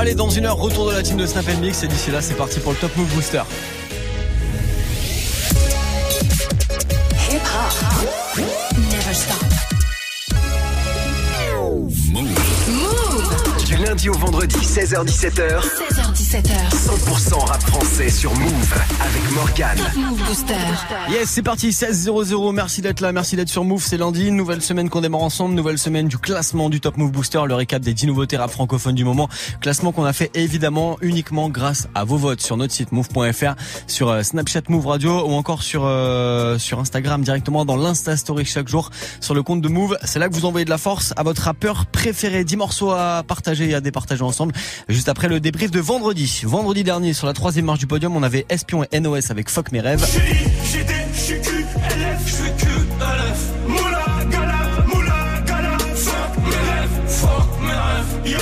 Allez, dans une heure, retour de la team de Snap Mix. Et d'ici là, c'est parti pour le Top Move Booster. Lundi au vendredi, 16h17h, 16h17h. 100% rap français sur Move avec Morgane. Top Move Booster. Yes, c'est parti, 16-0-0. Merci d'être là, merci d'être sur Move. C'est lundi, nouvelle semaine qu'on démarre ensemble, nouvelle semaine du classement du Top Move Booster, le récap des 10 nouveautés rap francophones du moment. Classement qu'on a fait évidemment uniquement grâce à vos votes sur notre site move.fr, sur euh, Snapchat Move Radio ou encore sur euh, sur Instagram directement dans l'Insta Story chaque jour sur le compte de Move. C'est là que vous envoyez de la force à votre rappeur préféré. 10 morceaux à partager et à départager ensemble. Juste après le débrief de vendredi. Vendredi dernier, sur la troisième marche du podium, on avait Espion et NOS avec Fuck mes rêves.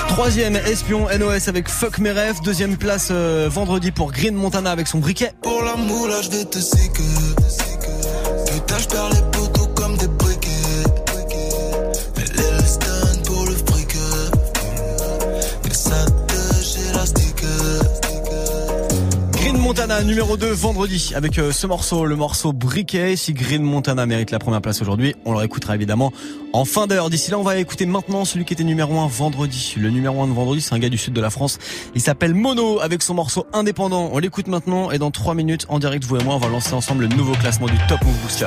Troisième, Espion, NOS avec Fuck mes rêves. Deuxième place euh, vendredi pour Green Montana avec son briquet. Pour la moula, je vais te séquer. Putain, je perds les Montana numéro 2 vendredi avec euh, ce morceau, le morceau briquet. Si Green Montana mérite la première place aujourd'hui, on le réécoutera évidemment en fin d'heure. D'ici là, on va écouter maintenant celui qui était numéro 1 vendredi. Le numéro 1 de vendredi, c'est un gars du sud de la France. Il s'appelle Mono avec son morceau indépendant. On l'écoute maintenant et dans 3 minutes en direct, vous et moi, on va lancer ensemble le nouveau classement du Top Move Booster.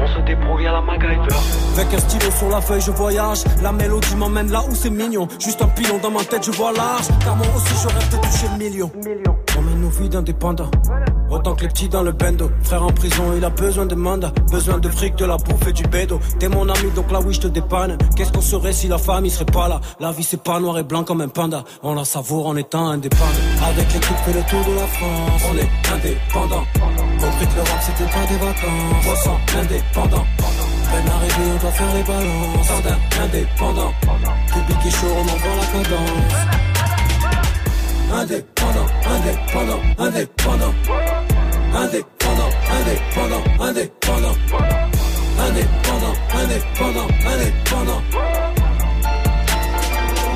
On se débrouille à la MacGyver. Avec un stylo sur la feuille, je voyage. La mélodie m'emmène là où c'est mignon. Juste un pilon dans ma tête, je vois large. Car moi aussi, je rêve de toucher le million. On mène nos vies d'indépendants. Autant que les petits dans le bendo. Frère en prison, il a besoin de mandat. Besoin de fric, de la bouffe et du bédo. T'es mon ami, donc là oui, je te dépanne. Qu'est-ce qu'on serait si la famille serait pas là? La vie, c'est pas noir et blanc comme un panda. On la savoure en étant indépendant. Avec l'équipe, fait le tour de la France. On est indépendant. Compris que l'Europe, c'était pas des vacances. 300 indépendant. Peine arrivée, on doit faire les balances. Sardin indépendant. Public et chaud, on envoie la cadence. Indépendant, indépendant, indépendant. Indépendant, indépendant, indépendant. Indépendant, indépendant, indépendant.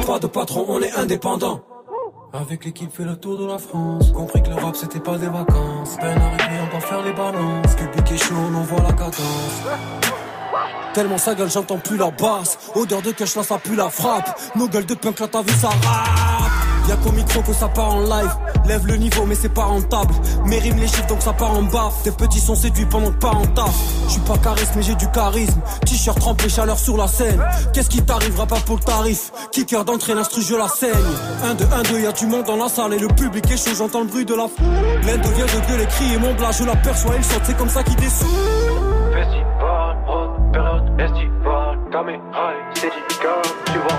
Pas de patron, on est indépendant. Avec l'équipe fait le tour de la France Compris que le rap c'était pas des vacances Peine arrivée on va faire les balances Public est chaud on envoie la cadence Tellement sa gueule j'entends plus la basse Odeur de cash là ça pue la frappe Nos gueules de punk là t'as vu ça Y'a qu'au micro que ça part en live. Lève le niveau mais c'est pas rentable. Mes rimes les chiffres donc ça part en baffe. Tes petits sont séduits pendant que pas en taf. Je suis pas charisme mais j'ai du charisme. T-shirt trempé chaleur sur la scène. Qu'est-ce qui t'arrivera pas pour le tarif? Kicker d'entrée l'instru je la saigne. 1 2 1 2 y'a du monde dans la salle. Et le public est chaud j'entends le bruit de la foule. L'un devient de gueuler crier mon blague Je l'aperçois il saute c'est comme ça qu'il descend. Festival, road, période estivale. Caméra et Cédica, tu vois,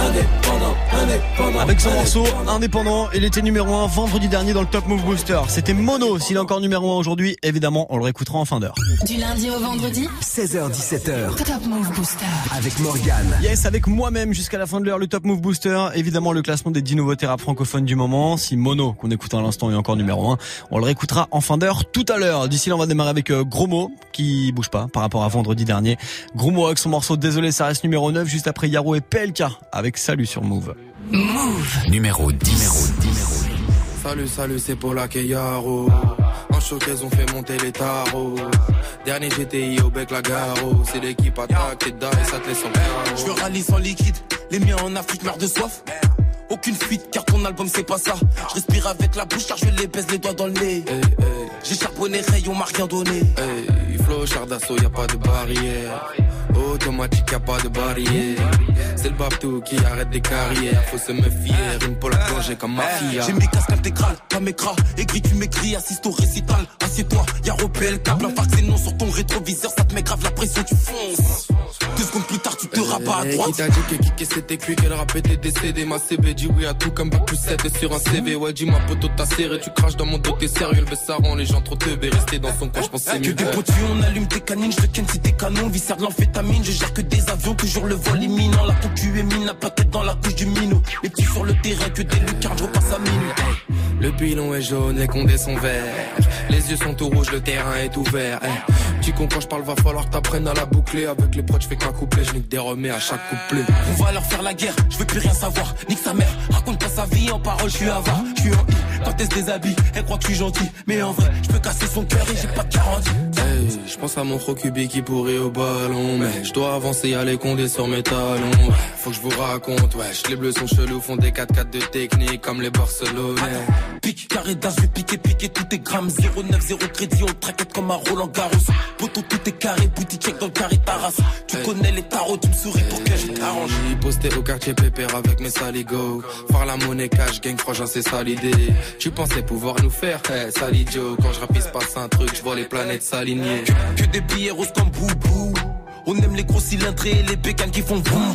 Indépendant, indépendant. Avec son morceau indépendant. il était numéro 1 vendredi dernier dans le Top Move Booster. C'était Mono, s'il est encore numéro 1 aujourd'hui, évidemment, on le réécoutera en fin d'heure. Du lundi au vendredi. 16h17h Top Move Booster. avec Morgane. Yes, avec moi-même jusqu'à la fin de l'heure, le Top Move Booster. Évidemment, le classement des 10 nouveautés rap francophones du moment. Si Mono, qu'on écoute à l'instant, est encore numéro 1, on le réécoutera en fin d'heure tout à l'heure. D'ici là, on va démarrer avec euh, Gros Mo, qui bouge pas par rapport à vendredi dernier. Gros avec son morceau Désolé, ça reste numéro 9, juste après Yaro et PLK avec Salut sur Move. Move. Numéro 10. Numéro 10. Salut, salut, c'est pour la Keyaro. En showcase, on fait monter les tarots. Dernier GTI au bec la garo. C'est l'équipe attaque et et ça te laisse en. Je veux rallye sans liquide, les miens en Afrique meurent de soif. Aucune fuite car ton album c'est pas ça. Je respire avec la bouche car je les baisse les doigts dans le nez. J'ai charbonné rayon, on m'a rien donné. Hey, flow, char d'assaut, y a pas de barrière. Automatique, y a pas de barrière. C'est le babtou qui arrête des carrières. Faut se méfier, une pour la plonger comme mafia. J'ai mes casques intégrales, pas mes cras. Écrit, tu m'écris, assiste au récital. Assieds-toi, y'a Ropel, câble, un vaccin non sur ton rétroviseur. Ça te met grave la pression, tu fonces. Deux secondes plus tard, tu te rabats à Hey, droite. Qui t'a dit que Kiki c'était cuit, qu'elle rap était décédé Ma CB dit oui à tout comme bac plus 7 sur un CV Ouais dis-moi poteau t'as serré, tu craches dans mon dos t'es sérieux Le ça rend les gens trop teubés, rester dans son coin je pense que c'est Que mieux des potus, on allume tes canines, je te ken si t'es canon, viscère de je gère que des avions, toujours le vol imminent, la concu est mine, la paquette dans la couche du minot, les petits sur le terrain, que des lucarnes, je repasse à minute. Le pilon est jaune, les condés sont verts Les yeux sont tout rouges, le terrain est ouvert. Hey. Tu comprends je parle, va falloir t'apprennes à la boucler. Avec les proches, je fais qu'un couplet, je nique des remets à chaque couplet. On va leur faire la guerre, je veux plus rien savoir, nique sa mère, raconte pas sa vie en parole, je suis avare, je suis en quand elle se déshabille, elle croit que je suis gentil, mais en vrai, je peux casser son cœur et j'ai pas de garantie. Hey, je pense à mon Rokubi qui pourrait au ballon Mais je dois avancer, y'a les condés sur mes talons. Ouais, Faut que je vous raconte, wesh Les bleus sont chelous, font des 4-4 de technique Comme les Barcelonais. Pique, carré d'as, je vais piquer, piquer tout est grammes. 09, 0 crédit, on traquette comme un Roland Garros. Poto, tout est carré, boutique check dans le carré Taras Tu connais les tarots, tu me souris pour que je t'arrange. J'ai posté au quartier pépère avec mes saligots. Faire la monnaie cash, gang frangin c'est ça l'idée Tu pensais pouvoir nous faire, hey, salidio Quand je rapisse passe un truc, je vois les planètes s'aligner Que des billets roses comme boubou on aime les gros cylindrés et les bécanes qui font boum.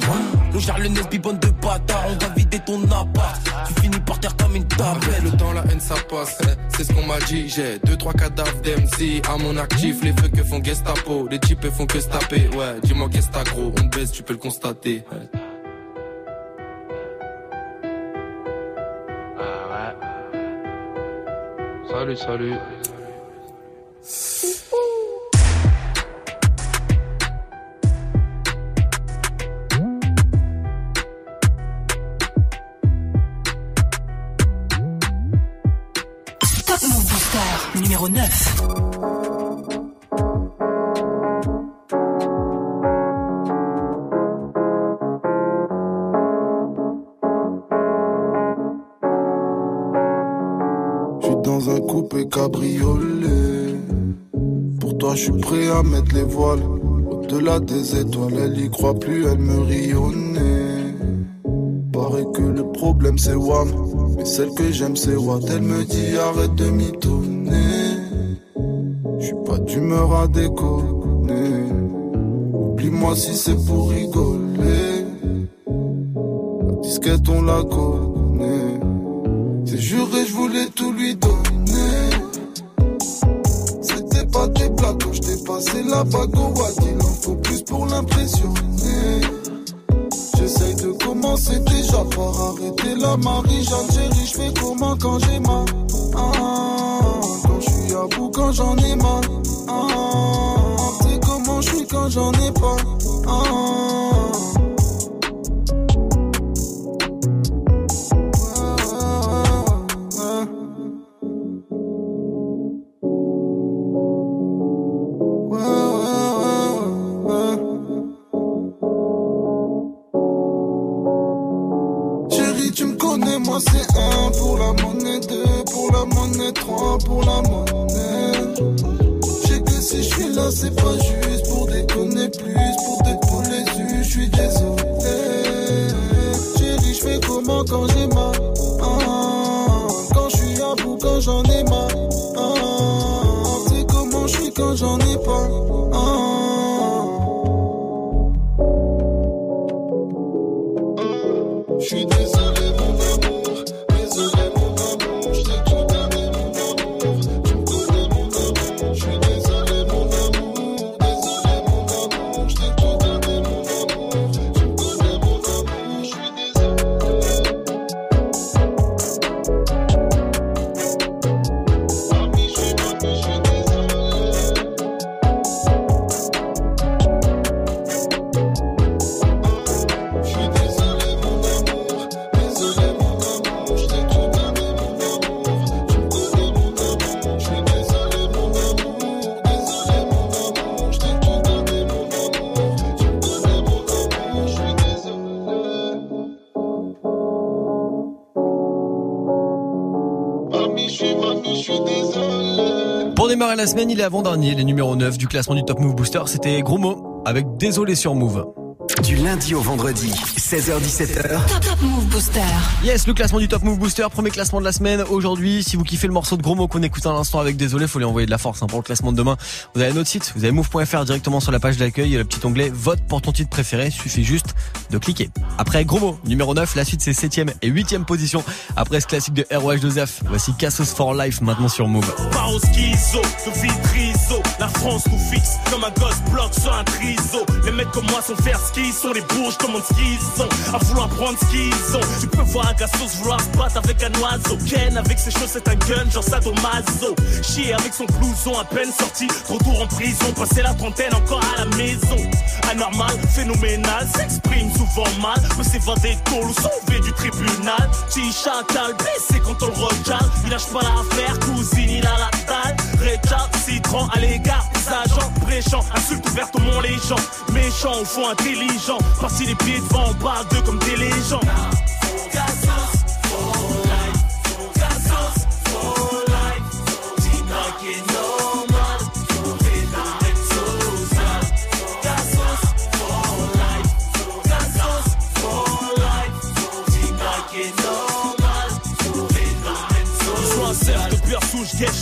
On gère le nez bibonne de bâtard, on va vider ton appart. Tu finis par terre comme une tablette. le temps, la haine ça passe, eh, c'est ce qu'on m'a dit. J'ai deux, trois cadavres d'MC à mon actif. Les feux que font Gestapo, les types font que se taper. Ouais, dis-moi qu'est-ce gros, on baisse, tu peux le constater. Salut, salut. Top Move Booster numéro 9. Pour toi, je suis prêt à mettre les voiles. Au-delà des étoiles, elle y croit plus, elle me rionnait. Paraît que le problème c'est Wam. Mais celle que j'aime c'est Watt. Elle me dit arrête de mitonner. Je suis pas d'humeur à déconner. Oublie-moi si c'est pour rigoler. La disquette on la connaît. C'est juré, la Watt. Il en faut plus pour l'impressionner. J'essaye de commencer déjà par arrêter la Marie-Jeanne chérie. Je fais comment quand j'ai mal? Ah, Quand je suis à bout, quand j'en ai mal Ah, C'est comment je suis quand j'en ai pas la semaine, il est avant-dernier, les numéros 9 du classement du Top Move Booster. C'était Gros Mot avec Désolé sur Move. Du lundi au vendredi, 16h17h. Top Top Move Booster. Yes, le classement du Top Move Booster, premier classement de la semaine. Aujourd'hui, si vous kiffez le morceau de Gros Mot qu'on écoute à l'instant avec Désolé, faut lui envoyer de la force hein, pour le classement de demain. Vous avez notre site, vous avez move.fr directement sur la page d'accueil, il y a le petit onglet vote pour ton titre préféré, suffit juste de cliquer. Après Gros Mot, numéro 9, la suite c'est 7ème et 8ème position. Après ce classique de ROH2F, voici Cassos for Life maintenant sur Move. Au schizo, vitriso La France nous fixe comme un gosse bloc sur un triso. Les mecs comme moi sont faire ce qu'ils sont Les bourges demandent ce qu'ils sont À vouloir prendre ce qu'ils ont. Tu peux voir un gassos vouloir se battre avec un oiseau. Ken avec ses c'est un gun genre sadomaso. Chier avec son blouson à peine sorti. Retour en prison, passer la trentaine encore à la maison. Anormal, phénoménal, s'exprime souvent mal Peut s'évader tôt ou sauver du tribunal. Petit chacal blessé quand on le recale. Il lâche pas l'affaire, cousine il a la dalle. Récalcitrant à l'égard des agents. Bréchant, insulte ouverte au mont les gens. Méchant au fond intelligent. Par-ci les pieds devant, on d'eux comme des légendes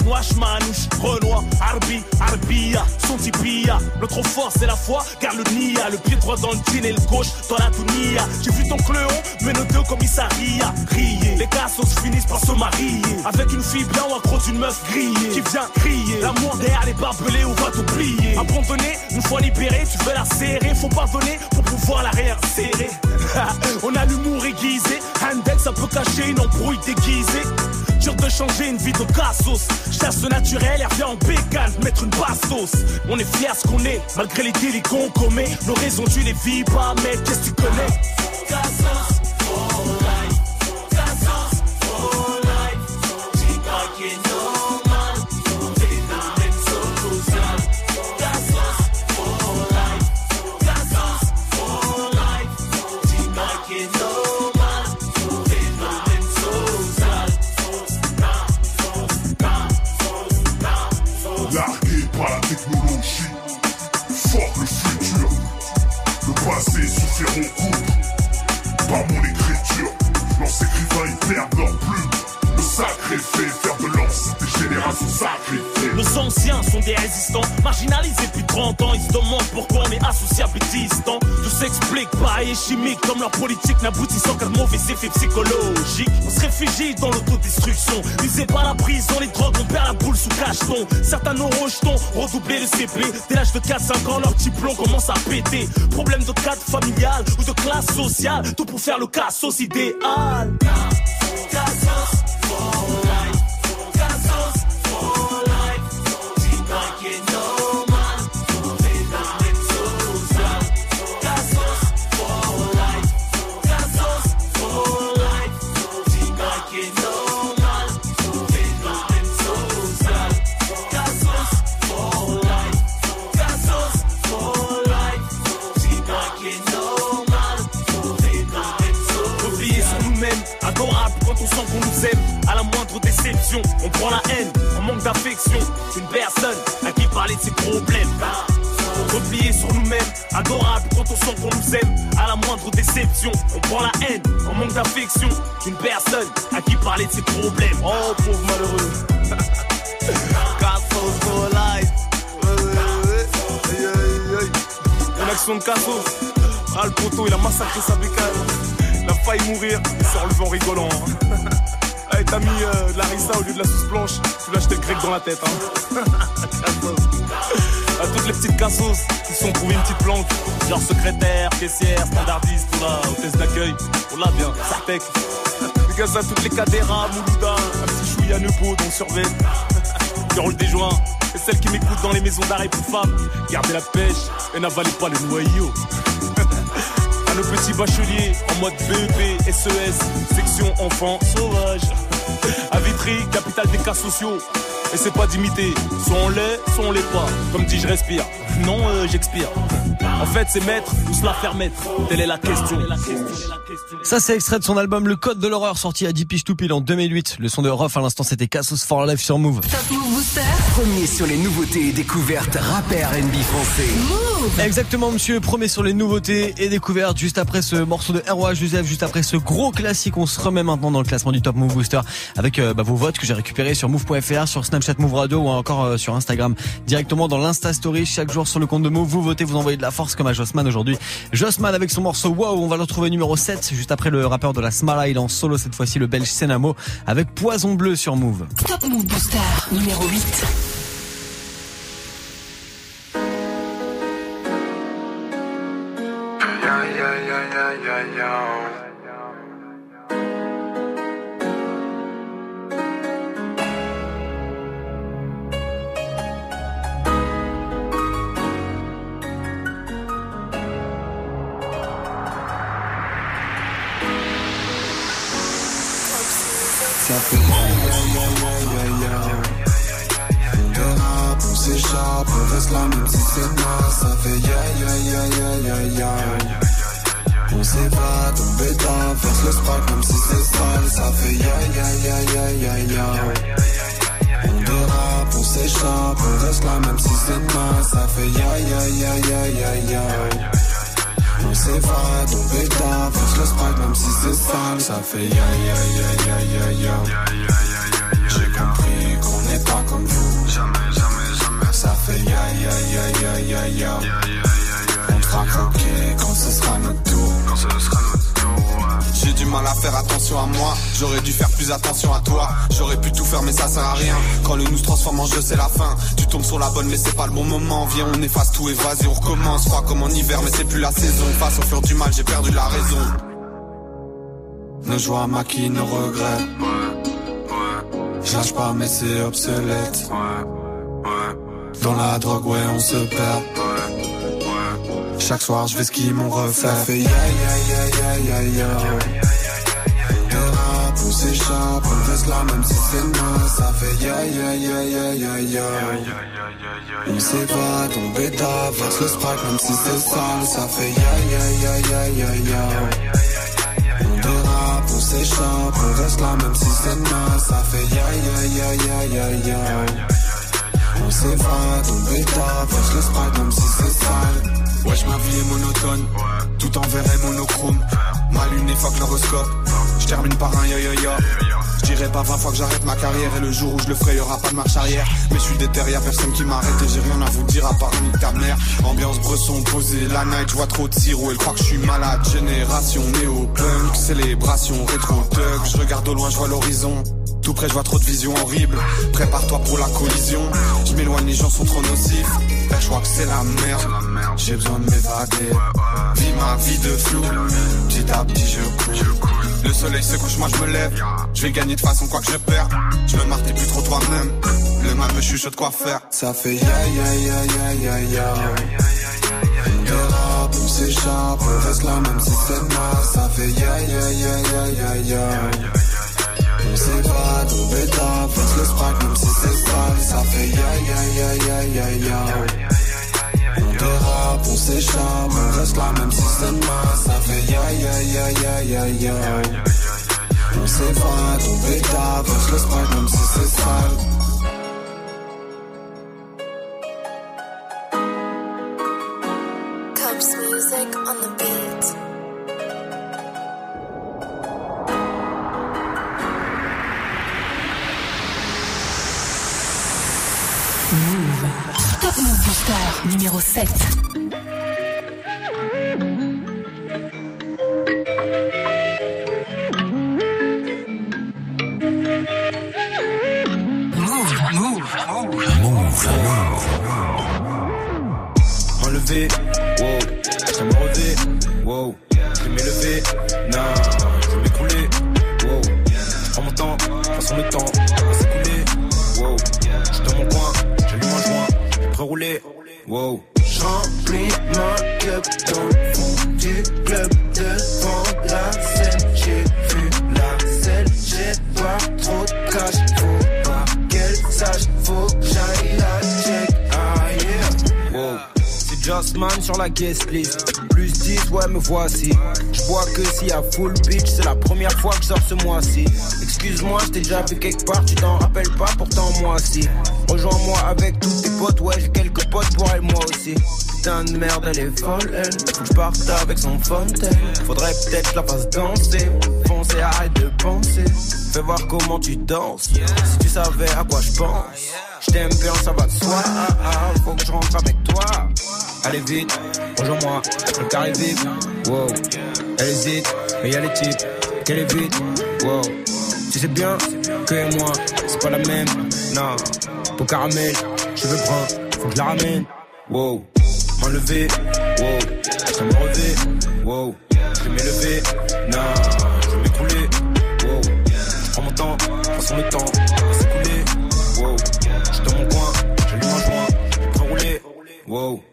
Wash, Manouche, Renoir, Arbi, Arbia, Sontipia. Notre force c'est la foi, car le Nia, le pied droit dans le jean et le gauche dans la Tunia. J'ai vu ton cléon, mais nos deux commissariats, rier. Les cassos finissent par se marier. Avec une fille bien ou accro d'une meuf grillée, qui vient crier. L'amour derrière les barbelés, on va t'oublier. Abandonné, une fois libéré, tu veux la serrer. Faut pardonner pour pouvoir la réinsérer. on a l'humour aiguisé, Handel, ça peut cacher une embrouille déguisée. Dur de changer une vie de cassos. Chasse naturel, et revient en bécane, mettre une bastos. On est fiers ce qu'on est, malgré les délits qu'on commet. Nos raisons, tu les vis pas, mais qu'est-ce que tu connais? Sont des résistants, marginalisés depuis 30 ans. Ils se demandent pourquoi on est associable et distant. Tout s'explique, pareil et chimique, comme leur politique n'aboutissant qu'à de mauvais effets psychologiques. On se réfugie dans l'autodestruction. Visé par la prison, les drogues, on perd la boule sous cacheton. Certains nos rejetons, redoubler le CP. Dès l'âge de 4-5 ans, leur diplôme commence à péter. Problème de cadre familial ou de classe sociale, tout pour faire le cassos idéal. On prend la haine, on manque d'affection. Une personne à qui parler de ses problèmes. Replier sur nous-mêmes, adorable quand on sent qu'on nous aime. À la moindre déception, on prend la haine, on manque d'affection. Une personne à qui parler de ses problèmes. Oh pauvre malheureux. Une action de Cassos. Ah le poteau il a massacré sa bécane. Il a failli mourir, il s'est relevé en rigolant. Hey, t'as mis euh, de la rissa au lieu de la sauce blanche, as acheté le grec dans la tête. Hein. À toutes les petites cassos qui sont trouvées une petite planque, genre secrétaire, caissière, standardiste, tout là, hôtesse d'accueil, on l'a bien, Sartec. Dédicace à toutes les cadéras, Moulouda, un petit chouïa Neupo, dont surveille, qui roule des joints, et celles qui m'écoutent dans les maisons d'arrêt pour femmes, gardez la pêche et n'avalez pas les noyaux. À nos petits bacheliers en mode BEP, SES, section enfants sauvages. À Vitry, capitale des cas sociaux. Et c'est pas d'imiter, soit on l'est, soit on l'est pas. Comme dit, je respire. Non, euh, j'expire. En fait, c'est mettre ou se la faire mettre. Telle est la question. Ça, c'est extrait de son album Le Code de l'horreur, sorti à 10 piges tout pile en 2008. Le son de Ruff, à l'instant, c'était Cassos for Life sur Move. Top Move Booster. Premier sur les nouveautés et découvertes rappeurs NB français. Move. Exactement, monsieur. Premier sur les nouveautés et découvertes. Juste après ce morceau de ROH Joseph, juste après ce gros classique, on se remet maintenant dans le classement du Top Move Booster avec euh, bah, vos votes que j'ai récupérés sur move.fr, sur Snapchat Move Radio ou encore euh, sur Instagram. Directement dans l'Insta Story chaque jour sur le compte de Move. Vous votez, vous envoyez de la force comme à Jossman aujourd'hui. Jossman avec son morceau Wow, on va le retrouver numéro 7 juste après le rappeur de la Smala. Il en solo cette fois-ci, le belge Senamo avec Poison Bleu sur Move. Top Move Booster numéro 8. Ça fait On dérape, on s'échappe, on reste là même si c'est naze Ça fait ya ya ya ya ya ya On s'évade, on bêta, verse le sprite même si c'est sale Ça fait ya ya ya ya ya ya On dérape, on s'échappe, on reste là même si c'est naze Ça fait ya ya ya ya ya ya on s'évade, on bêta, verse le sprite même si c'est sale Ça fait ya ya ya ya ya ya J'ai compris qu'on n'est pas comme vous Jamais, jamais, jamais Ça fait ya ya ya ya ya ya On te fera croquer quand ce sera notre tour Quand ce sera notre tour J'ai du mal à faire attention à moi. J'aurais dû faire plus attention à toi. J'aurais pu tout faire, mais ça sert à rien. Quand le nous se transforme en jeu, c'est la fin. Tu tombes sur la bonne, mais c'est pas le bon moment. Viens, on efface tout et vas-y, on recommence. Froid comme en hiver, mais c'est plus la saison. Face au fleur du mal, j'ai perdu la raison. Nos joies maquillent nos regrets Je pas mais c'est obsolète Dans la drogue ouais on se perd Chaque soir je vais skier mon reflet Ça fait ya ya ya ya ya rap on s'échappe On reste là même si c'est naze Ça fait ya ya ya ya ya ya On s'évade, on bêta Verse le sprite même si c'est sale Ça fait ya ya ya ya ya ya on dérape, on s'échappe, on reste là même si c'est naze Ça fait ya ya ya ya ya ya s'évade, on bêta, verse le sprite même si c'est sale Wesh, ma vie est monotone. Tout en vert et monochrome. Ma lune est fuck l'horoscope. Je termine par un yo yo yo. Je dirais pas 20 fois que j'arrête ma carrière et le jour où je le ferai, y aura pas de marche arrière. Mais je suis déter, y a personne qui m'arrête et j'ai rien à vous dire à part nique ta mère. Ambiance bresson posée, la night, je vois trop de sirop, elle croit que je suis malade. Génération néo-punk, célébration rétro-thug. Je regarde au loin, je vois l'horizon. Tout près, je vois trop de visions horribles. Prépare-toi pour la collision. Je m'éloigne, les gens sont trop nocifs. Là, je crois que c'est la merde. J'ai besoin de m'évader. Vis ma vie de flou. Petit à petit, je cours. Le soleil se couche, moi je me lève. Je vais gagner de façon quoi que je perds. Je me marre, plus trop toi-même. Le mal me chuchote quoi faire? Ça fait ya ya ya ya ya ya On s'échappe, on reste là même si c'est naze Ça fait ya ya ya ya ya ya On s'évade, bêta, verse le même si c'est sale Ça fait ya ya ya ya ya On dérape, on s'échappe, on reste là même si c'est naze Ça fait ya ya ya ya ya ya. On s'évade, on bêta, verse le même si c'est sale numéro 7. Plus 10, ouais, me voici. Je vois que y a full bitch, c'est la première fois que je sors ce mois-ci. Excuse-moi, je t'ai déjà vu quelque part, tu t'en rappelles pas, pourtant moi aussi. Rejoins-moi avec tous tes potes, ouais, j'ai quelques potes pour elle, moi aussi. Putain de merde, elle est folle, elle. Faut que je parte avec son fontaine. Faudrait peut-être la fasse danser. Foncer, arrête de penser. Fais voir comment tu danses. Si tu savais à quoi je pense. Je t'aime bien, ça va de soi. Ah, ah, faut que je rentre avec. Allez vite, rejoins-moi, le carré vite. Wow, elle hésite, mais y'a les types. Qu'elle est vite, wow. Tu sais bien que moi, c'est pas la même. Non, pour caramel, je veux prendre, faut que je la ramène. Wow, m'enlever, wow. Je me relever, wow. Je vais m'élever, non, je vais m'écrouler, wow. Je prends mon temps, façon le temps va s'écouler, wow. Je dans mon coin, j'allume un joint, je peux rouler, wow.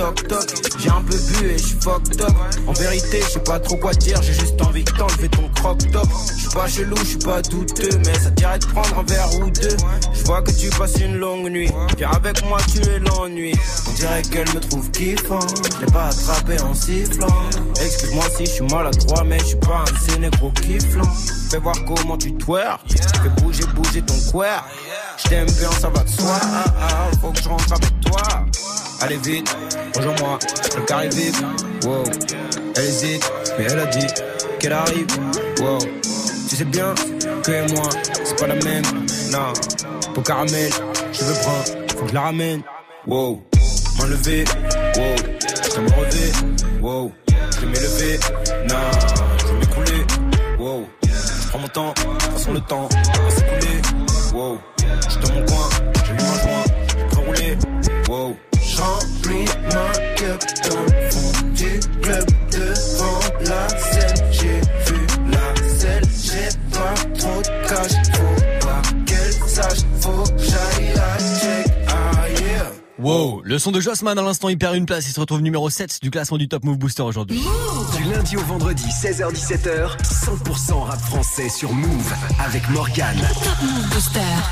Toc toc. J'ai un peu bu et j'suis fucked up. En vérité, je pas trop quoi dire, j'ai juste envie de t'enlever ton crop top. J'suis pas chelou, j'suis pas douteux, mais ça dirait de prendre un verre ou deux. Je vois que tu passes une longue nuit. Viens avec moi, tu es l'ennui. On dirait qu'elle me trouve kiffant. Je pas attrapé en sifflant. Excuse-moi si je suis maladroit, mais je suis pas un négro kifflant. Fais voir comment tu twerk. Fais bouger, bouger ton queer. Je t'aime bien, ça va de soi. Ah, ah, faut que je rentre avec toi. Allez vite, rejoins-moi, le carré vite. Wow, elle hésite, mais elle a dit qu'elle arrive. Wow, tu sais bien que moi, c'est pas la même. Non, pour caramel, je veux prendre, faut que je la ramène. Wow, m'enlever, wow, je me relever. Wow, je m'élever. Non, je vais m'écrouler. Wow, je prends mon temps, façon le temps va s'écouler. Wow, je dans mon coin, j'allume un joint, je peux rouler. Wow. Remplis ma cup dans le fond du club Wow, le son de Jossman à l'instant, il perd une place, il se retrouve numéro 7 du classement du Top Move Booster aujourd'hui. Du lundi au vendredi, 16h-17h, 100% rap français sur Move avec Morgane.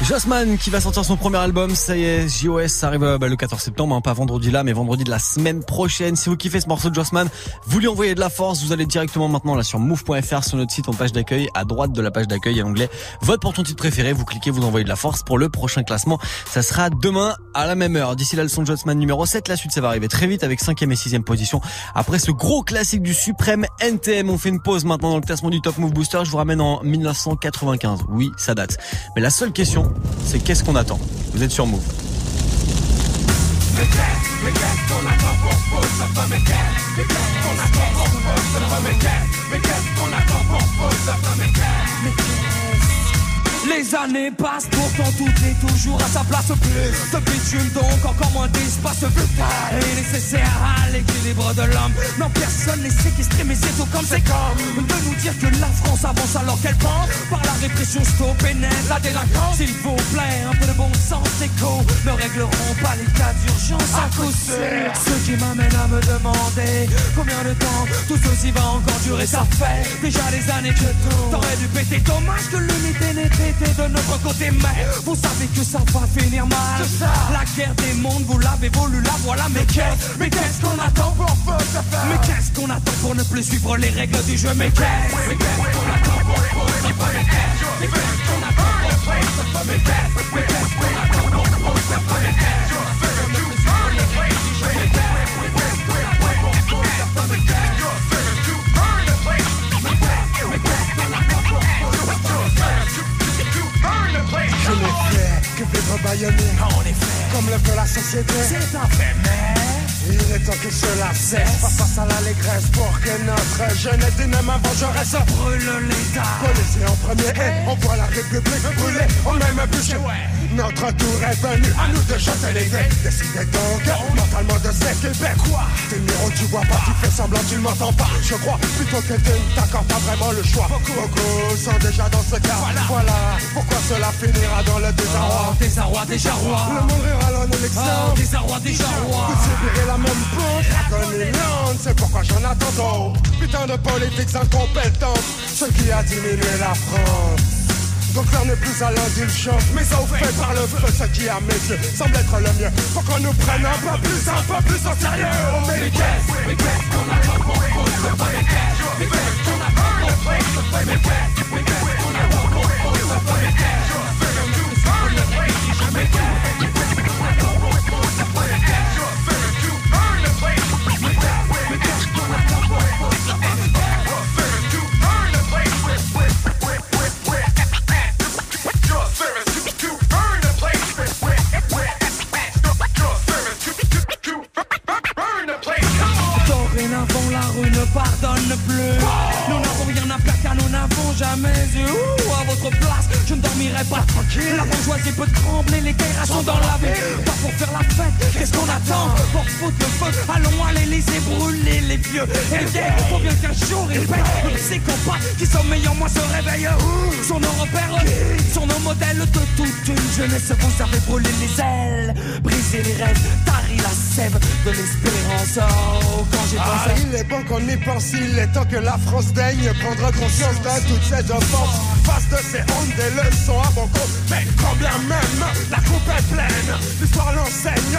Jossman qui va sortir son premier album, ça y est, JOS, ça arrive euh, bah, le 14 septembre, hein, pas vendredi là, mais vendredi de la semaine prochaine. Si vous kiffez ce morceau de Jossman, vous lui envoyez de la force, vous allez directement maintenant là sur move.fr sur notre site en page d'accueil, à droite de la page d'accueil, il y a l'onglet vote pour ton titre préféré, vous cliquez, vous envoyez de la force pour le prochain classement. Ça sera demain à la même heure. D'ici là, le son de Jossman numéro 7, la suite ça va arriver très vite avec 5 et 6 position. Après ce gros classique du suprême NTM, on fait une pause maintenant dans le classement du Top Move Booster, je vous ramène en 1995. Oui, ça date. Mais la seule question, c'est qu'est-ce qu'on attend? Vous êtes sur Move. Les années passent, pourtant tout est toujours à sa place. Plus de bitume donc encore moins d'espace vital est nécessaire à l'équilibre de l'homme. Non personne n'est séquestré mais c'est tout comme c'est comme De nous dire que la France avance alors qu'elle pense Par la répression stop pénètre la délinquance. S'il vous plaît un peu de bon sens écho. Ne régleront pas les cas d'urgence à coup sûr. Ce qui m'amène à me demander Combien de temps tout ceci va encore durer. Ça fait déjà des années que tout T'aurais dû péter. Dommage que l'unité n'ait de notre côté mais vous savez que ça va finir mal. La guerre des mondes vous l'avez voulu la voilà mais qu'est-ce mais qu'est-ce qu'on attend pour Mais qu'est-ce qu'on attend pour ne plus suivre les règles du jeu? Mais qu'est-ce mais qu'est-ce qu'on attend pour ne plus mais qu'est-ce qu'on attend pour mais qu'est-ce mais qu'est-ce qu'on attend pour que vivre baïonné En effet Comme le veut la société. C'est un fait mais Il est temps que cela cesse Pas face à l'allégresse pour que notre jeunesse du même avant je reste Brûle l'état Policier en premier et on voit la République brûler au même bûcher. Notre tour est venu, à nous de chanter les dés. Décidez donc mentalement de s'équiper. Quoi? T'es miro, tu vois pas, tu fais semblant, tu ne m'entends pas. Je crois plutôt que tu ne t'accordes pas vraiment le choix. Beaucoup sont déjà dans ce cas. Voilà, pourquoi cela finira dans le désarroi? Oh, désarroi, déjà roi. Le monde rira en élection. Oh, désarroi, déjà roi. Vous la même pente, la c'est pourquoi j'en attends trop. Putain de politiques incompétentes, ce qui a diminué la France. Donc l'heure n'est plus à l'indulgence, mais au fait par le feu, ce qui à mes yeux semble être le mieux. Faut qu'on nous prenne un peu plus, un peu plus au sérieux. On met les caisses, les caisses qu'on a pas pour c'est pas les caisses, les caisses qu'on a pas pour c'est pas les caisses, les caisses qu'on a pas pour c'est pas les caisses. Tranquille. La bourgeoisie peut trembler, les guerres sont dans la vie Pas pour faire la fête, qu'est-ce qu'on attend Pour foutre le feu, allons à l'Elysée brûler les vieux. Et les vieilles, faut bien qu'un jour ils payent Ils psychopathes qui sommeillent en moi se réveillent. Sont nos repères, sont nos modèles de toute une jeunesse Vous savez brûler les ailes, briser les rêves Tari la sève de l'espérance. Oh, quand j'ai Ah, pensé il est bon qu'on y pense, il est temps que la France daigne prendre conscience de toutes ces offenses. Face de ces hontes, des leçons à bon compte. Mais quand bien même la coupe est pleine, l'histoire l'enseigne,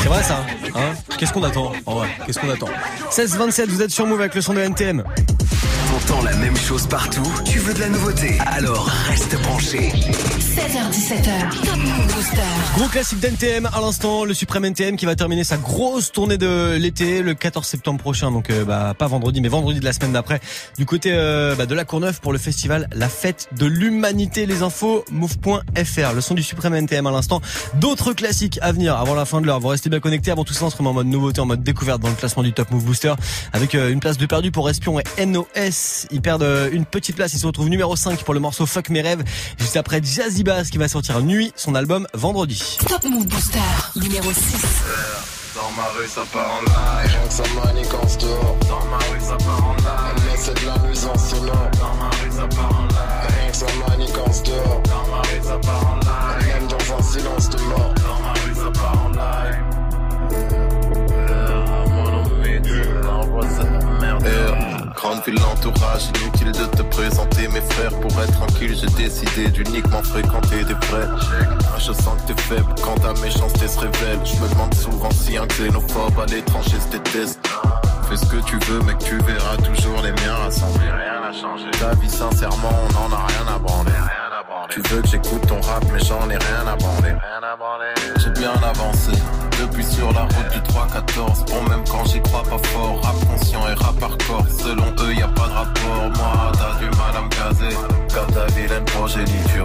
C'est vrai ça hein? Qu'est-ce qu'on attend? Qu'est-ce qu'on attend? 16-27, vous êtes sur Move avec le son de NTM. T'entends la même chose partout Tu veux de la nouveauté? Alors reste branché. 16h17h, Top Move Booster. Gros classique d'NTM à l'instant, le Suprême NTM qui va terminer sa grosse tournée de l'été le 14 septembre prochain, donc euh, bah, pas vendredi mais vendredi de la semaine d'après, du côté euh, bah, de la Courneuve pour le festival La Fête de l'Humanité. Les infos, move.fr, le son du Suprême NTM à l'instant. D'autres classiques à venir avant la fin de l'heure. Vous restez bien connectés avant tout ça, on se remet en mode nouveauté, en mode découverte dans le classement du Top Move Booster avec euh, une place de perdu pour Espion et NOS. Ils perdent euh, une petite place, ils se retrouvent numéro 5 pour le morceau Fuck mes rêves, juste après Jazzy Bass qui va sortir Nuit, son album vendredi. Top Move Booster, numéro 6. Dans ma rue ça part en live. Rien que ça dehors Dans ma rue ça part en live. Mais c'est de la nuisance sonore Dans ma rue ça part en live. Rien que ça dehors Dans ma rue ça part en live. Même dans un silence de mort. Dans ma rue ça part en live. Euh, Mon ennui, tu l'envoies cette Grande ville, l'entourage, inutile de te présenter mes frères. Pour être tranquille, j'ai décidé d'uniquement fréquenter des vrais. Je sens que t'es faible quand ta méchanceté se révèle. Je me demande souvent si un xénophobe à l'étranger se déteste Fais ce que tu veux mec, tu verras toujours les miens rassemblés Rien à changer. Ta vie sincèrement, on en a rien à branler. Tu veux que j'écoute ton rap mais j'en ai rien à branler. J'ai bien avancé depuis sur la route du 3-14 Bon même quand j'y crois pas fort Rap conscient et rap hardcore. Selon eux y a pas de rapport. Moi t'as du mal à me caser. Ta vilaine progéniture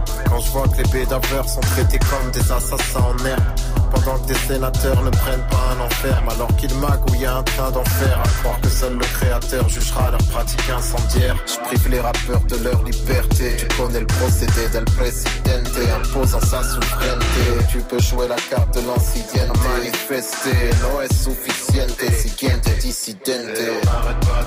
Quand je vois que les bédaveurs sont traités comme des assassins en herbe. Pendant que des sénateurs ne prennent pas un enferme, alors qu'ils magouillent un train d'enfer. À croire que seul le créateur jugera leur pratique incendiaire. Je prive les rappeurs de leur liberté. Tu connais le procédé del presidente, imposant sa souveraineté. Tu peux jouer la carte de l'ancienne manifester. No es suficiente, siguiente dissidente. On n'arrête pas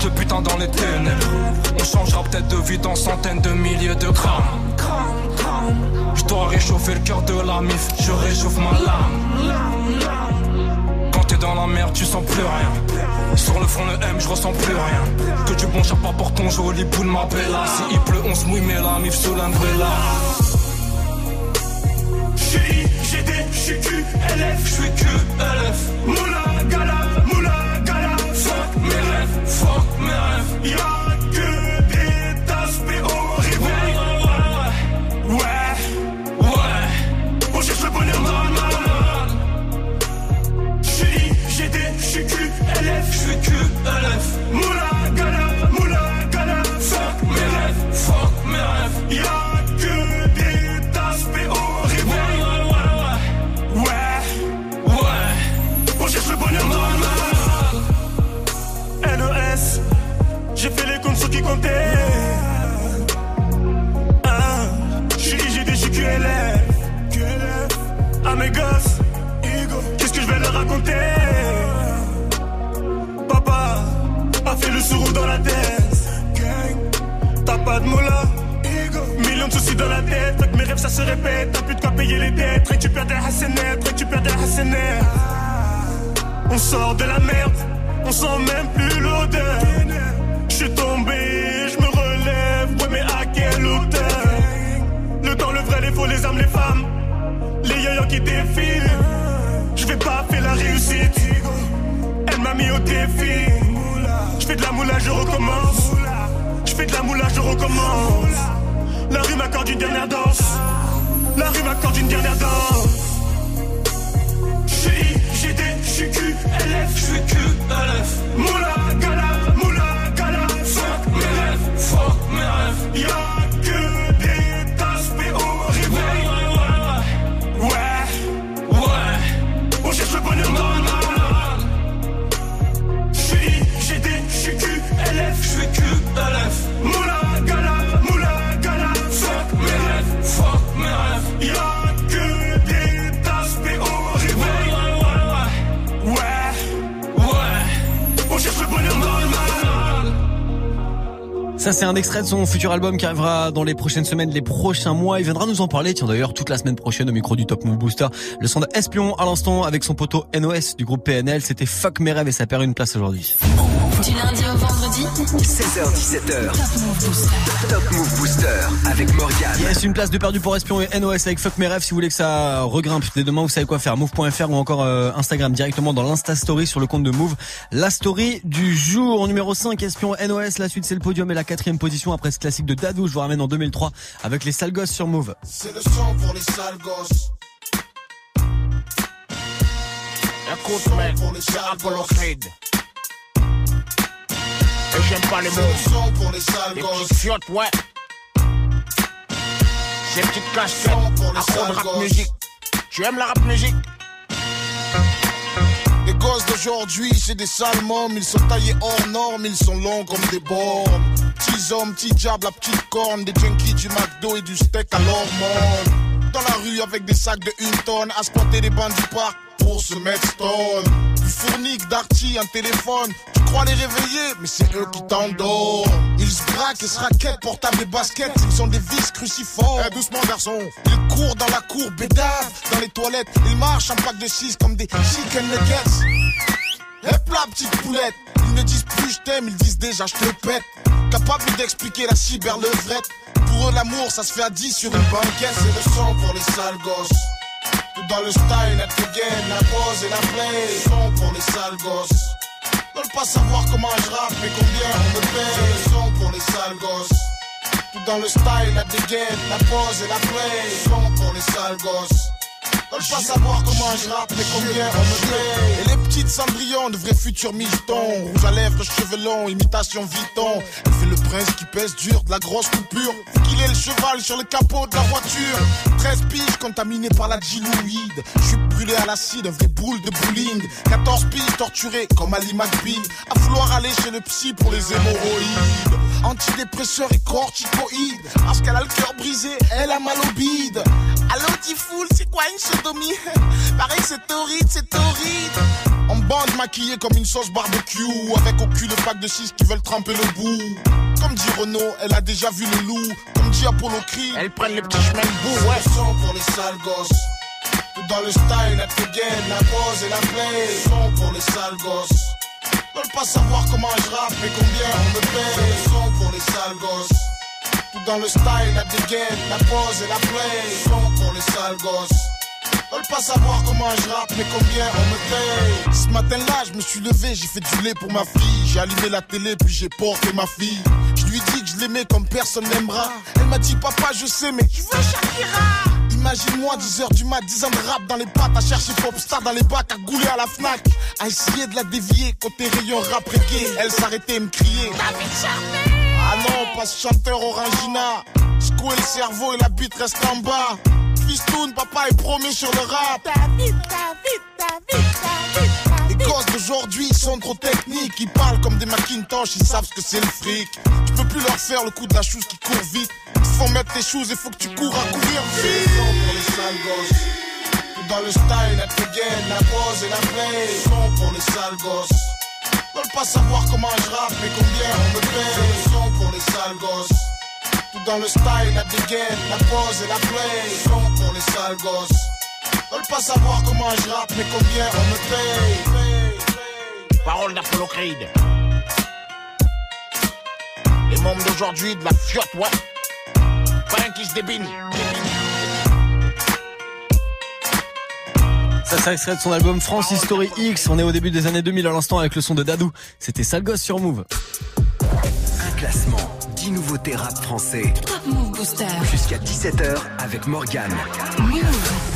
Je le putain dans les ténèbres. On changera peut-être de vie dans centaines de milliers de grammes. Je dois réchauffer le cœur de la mif, je réchauffe ma lame. Quand t'es dans la merde, tu sens plus rien. Sur le front, le M, je ressens plus rien. Que du bon chapeau pour ton joli boule, ma bella. Si il pleut, on se mouille, mais la mif sous l'umbrella. J'ai GD, j'suis QLF, j'suis QLF. Moula, gala, moula, gala. Fuck mes rêves, fuck mes rêves. Y'a que dans la tête. T'as pas de mots là? Millions de soucis dans la tête, fait que mes rêves ça se répète. T'as plus de quoi payer les dettes, récupère des hassenettes, récupère des hassenettes. On sort de la merde, on sent même plus l'odeur. J'suis tombé, j'me relève, ouais mais à quelle hauteur? Le temps, le vrai, les faux, les âmes, les femmes. Les yo qui défilent. J'vais pas faire la réussite. Elle m'a mis au défi J'fais de la moula, je recommence. J'fais de la moula, je recommence. La rue m'accorde une dernière danse. La rue m'accorde une dernière danse Ça, c'est un extrait de son futur album qui arrivera dans les prochaines semaines, les prochains mois. Il viendra nous en parler, tiens d'ailleurs, toute la semaine prochaine au micro du Top Move Booster. Le son de Espion à l'instant avec son poteau NOS du groupe PNL. C'était Fuck mes rêves et ça perd une place aujourd'hui. 16h17h. Top Move Booster avec Morgane. Yes, une place de perdu pour Espion et NOS avec Fuck mes rêves. Si vous voulez que ça regrimpe dès demain, vous savez quoi faire. Move.fr ou encore euh, Instagram directement dans l'Insta Story sur le compte de Move. La story du jour numéro 5, Espion NOS. La suite, c'est le podium et la quatrième position après ce classique de Dadou. Je vous ramène en 2003 avec les sales gosses sur Move. C'est le sang pour les sales gosses. Écoute, mec, c'est Apollo Creed. J'aime pas les mots. Le sang pour les sales Les gosses. petites fiottes, ouais. Ces petites à fond de rap musique. Tu aimes la rap musique? Les gosses d'aujourd'hui, c'est des sales mômes. Ils sont taillés hors normes, ils sont longs comme des bornes. Petits hommes, petits diables, la petite corne. Des junkies du McDo et du steak à l'hormone. Dans la rue avec des sacs de une tonne. À squatter les bancs du parc pour se mettre stone. Du fournique, d'arty, un téléphone. Tu crois les réveiller, mais c'est eux qui t'endorment. Ils se braquent et se raquettent, portables et baskets. Ils sont des vis cruciformes. Eh, doucement, garçon. Ils courent dans la cour, bédave, dans les toilettes. Ils marchent en pack de 6 comme des chicken nuggets. Hep la petite poulette, ils ne disent plus je t'aime, ils disent déjà je te pète. Capable d'expliquer la cyberlevrette. Pour eux l'amour ça se fait à 10 sur une banquette. C'est le sang pour les sales gosses. Tout dans le style, la gain, la pose et la play. Le son pour les sales gosses. Veulent pas savoir comment je rappe et combien on me paye. C'est le son pour les sales gosses. Tout dans le style, la dégaine, la pose et la play. Le son pour les sales gosses. Veulent pas savoir comment je rappe et combien on me paye. Et les petites cendrillons de vrais futurs mistons. Rouge à lèvres, cheveux longs, imitation Vuitton. Elle fait le prince qui pèse dur, de la grosse coupure. Qu'il ait le cheval sur le capot de la voiture. 13 piges contaminées par la diluide. Je suis brûlé à l'acide, un vrai boule de bowling. 14 piges torturées comme Ali McBeal. À vouloir aller chez le psy pour les hémorroïdes. Antidépresseur et corticoïdes. Parce qu'elle a le cœur brisé, elle a mal au bide. Allô, Tifoul, c'est quoi une sodomie? Pareil, c'est torride, c'est torride. En bande maquillée comme une sauce barbecue. Avec au cul le pack de 6 qui veulent tremper le bout. Comme dit Renault, elle a déjà vu le loup. Comme dit Apollo Creed, Elles prennent les petits chemins de boue, ouais. pour les sales gosses. Tout dans le style, la gain, la pose et la play. Son pour les sales gosses. Veulent pas savoir comment je rappe et combien on me paye. Le son pour les sales gosses. Tout dans le style, la dégaine, la pose et la play. Le son pour les sales gosses. Veulent pas savoir comment je rappe mais combien on me paye. Ce matin-là, je me suis levé, j'ai fait du lait pour ma fille. J'ai allumé la télé puis j'ai porté ma fille. Je lui dis que je l'aimais comme personne n'aimera. Elle m'a dit papa je sais mais je veux Shakira? Imagine-moi 10h du mat, 10 ans de rap dans les pattes, à chercher Popstar dans les bacs, à gouler à la Fnac, à essayer de la dévier côté rayon rap reggae. Elle s'arrêtait et me criait. Ah non, pas ce chanteur orangina. Secouer le cerveau et la bite reste en bas. Fistoun, papa est promis sur le rap. Les gosses d'aujourd'hui ils sont trop techniques. Ils parlent comme des Macintosh, ils savent ce que c'est le fric. Tu peux plus leur faire le coup de la chose qui court vite. Faut mettre tes choses et faut que tu cours à courir vite. pour les sales gosses. Tout dans le style, la gain, la pose et la play. Son pour les sales gosses. Veulent pas savoir comment je rappe et combien on me paye. Le son pour les sales gosses. Tout dans le style, la dégaine, la pose et la play. Son pour les sales gosses. Veulent pas savoir comment je rappe mais combien on me paye. Parole d'Apollo Creed. Les membres d'aujourd'hui de la fiotte, ouais. Débine. Ça, ça extrait de son album France History X. On est au début des années 2000 à l'instant avec le son de Dadou. C'était Sale Gosse sur Move. Un classement, 10 nouveautés rap français. Top Move Booster. Jusqu'à 17h avec Morgane.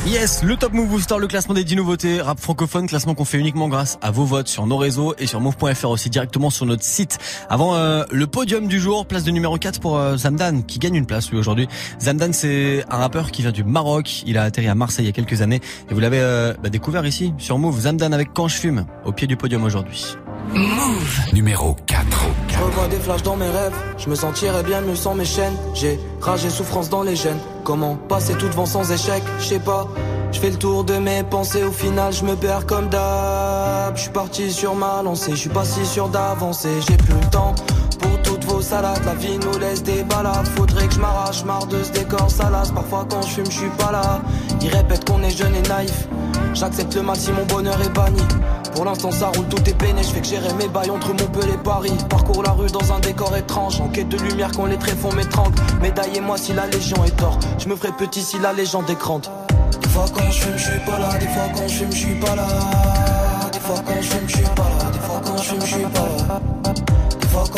Yes, le Top Move Booster, le classement des 10 nouveautés rap francophone, classement qu'on fait uniquement grâce à vos votes sur nos réseaux et sur move.fr aussi directement sur notre site. Avant euh, le podium du jour, place de numéro 4 pour euh, Zamdan qui gagne une place lui aujourd'hui. Zamdan c'est un rappeur qui vient du Maroc, il a atterri à Marseille il y a quelques années et vous l'avez euh, bah, découvert ici sur Move. Zamdan avec Quand je fume au pied du podium aujourd'hui. Move. Numéro 4. Je revois des flashs dans mes rêves, je me sentirais bien mieux sans mes chaînes. J'ai rage et souffrance dans les gènes. Comment passer tout devant sans échec, je sais pas. Je fais le tour de mes pensées, au final je me perds comme d'hab. Je suis parti sur ma lancée, je suis pas si sûr d'avancer. J'ai plus le temps pour vos La vie nous laisse des balades. Faudrait que je m'arrache, marre de ce décor salace. Parfois quand je fume, je suis pas là. Ils répètent qu'on est jeune et naïf. J'accepte le mal si mon bonheur est banni. Pour l'instant ça roule, tout est peiné, je fais que gérer mes bails entre Montpellier et Paris. Parcours la rue dans un décor étrange, en quête de lumière quand les tréfonds m'étranglent. Médaillez-moi si la légion est tort, je me ferai petit si la légende est grande. Des fois quand je fume, suis pas là, des fois quand je fume, je suis pas là. Des fois quand je fume, je suis pas là, des fois quand je fume, je suis pas là.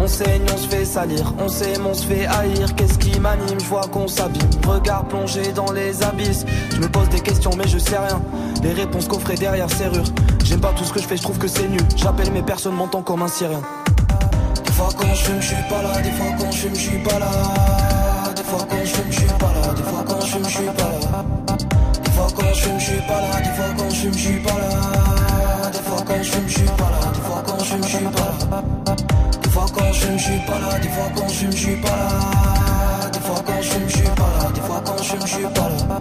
On saigne, on se fait salir, on s'aime, on se fait haïr. Qu'est-ce qui m'anime, je vois qu'on s'abîme. Regard plongé dans les abysses. Je me pose des questions, mais je sais rien. Les réponses coffrées derrière serrure. J'aime pas tout ce que je fais, je trouve que c'est nul. J'appelle mes personnes, m'entend comme un syrien. Des fois quand je fume, suis pas là. Des fois quand je fume, suis pas là. Des fois quand je fume, suis pas là. Des fois quand je fume, suis pas là. Des fois quand je fume, suis pas là. Des fois quand je fume, suis pas là. Des fois quand je fume, suis pas là. Des fois quand je fume, suis pas là je me suis pas là, des fois quand je me suis pas là. Des fois quand je me suis pas là, des fois quand je me suis pas là.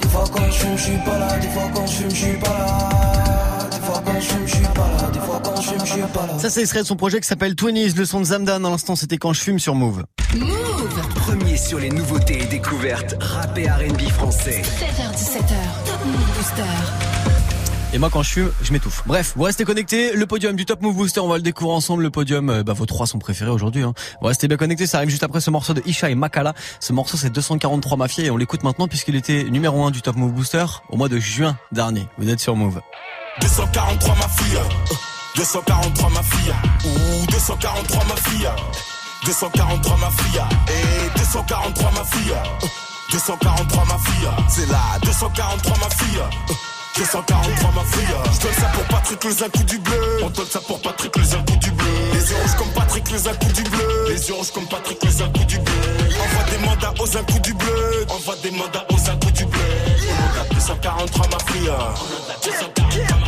Des fois quand je me suis pas là, des fois quand je me suis pas là. Des fois quand je me suis pas là, des fois quand je me suis pas là. Ça, c'est extrait de son projet qui s'appelle Twenties, le son de Zamdan. À l'instant, c'était quand je fume sur Move. Move Premier sur les nouveautés et découvertes, rappé RB français. 7h17h, Top Move Booster. Et moi, quand je fume, je m'étouffe. Bref, vous restez connectés. Le podium du Top Move Booster, on va le découvrir ensemble. Le podium, euh, bah, vos trois sont préférés aujourd'hui. Hein. Vous restez bien connectés. Ça arrive juste après ce morceau de Isha et Makala. Ce morceau, c'est 243 Mafia et on l'écoute maintenant puisqu'il était numéro 1 du Top Move Booster au mois de juin dernier. Vous êtes sur Move. 243 ma fille, euh, 243 ma fille, ou 243 ma fille, 243 ma fille, et 243 ma fille, euh, 243 ma fille, c'est là, 243 ma euh, 243 ma fille, je donne ça pour Patrick les un coup du bleu. On donne ça pour Patrick les un coup du bleu. Les yeux rouges comme Patrick les un coup du bleu. Les yeux rouges comme Patrick les un coup du bleu. Envoie des mandats aux un coup du bleu. Envoie des mandats aux un coup du bleu. On a 243 ma fille. On a 243 ma fille.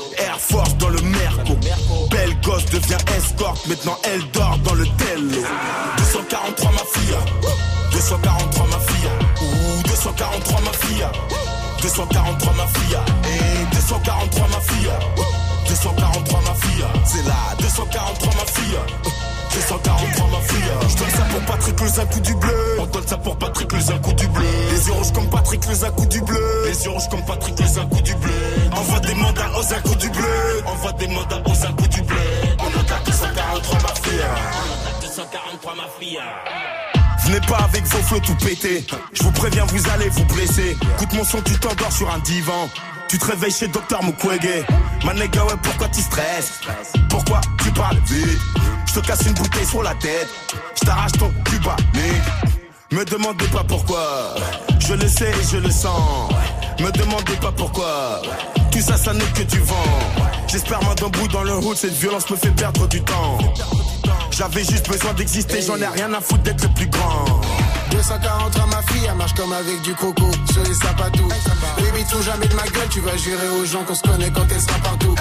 Air Force dans le Merco. Belle gosse devient escorte. Maintenant elle dort dans le Tello. 243 ma fille. 243 ma fille. Ouh, 243 ma fille. 243 ma fille. Et 243 ma fille. 243 ma fille. C'est là. 243 ma fille. 243 ma fille. Je donne ça pour Patrick un coup du bleu. On donne ça pour Patrick un coup du bleu. Les yeux rouges comme Patrick un coup du bleu. Les yeux rouges comme Patrick un coup du bleu. Envoie des mandats aux coup du bleu. Envoie des mandats aux coup du bleu. On a 243 ma fille. On a 243 ma fille. Venez pas avec vos flots tout pétés. Je vous préviens, vous allez vous blesser. Écoute mon son, tu t'endors sur un divan. Tu te réveilles chez Docteur Mukwege. Ma ouais, pourquoi tu stresses? Pourquoi casse une bouteille sur la tête. Je t'arrache ton cuba, Me demandez pas pourquoi. Je le sais et je le sens. Me demandez pas pourquoi. Tout ça, ça n'est que du vent. J'espère main d'un bout dans le hood. Cette violence me fait perdre du temps. J'avais juste besoin d'exister. J'en ai rien à foutre d'être le plus grand. 243 ma fille, elle marche comme avec du coco sur les sapatous. Baby, tout jamais de ma gueule, tu vas jurer aux gens qu'on se connaît quand elle sera partout.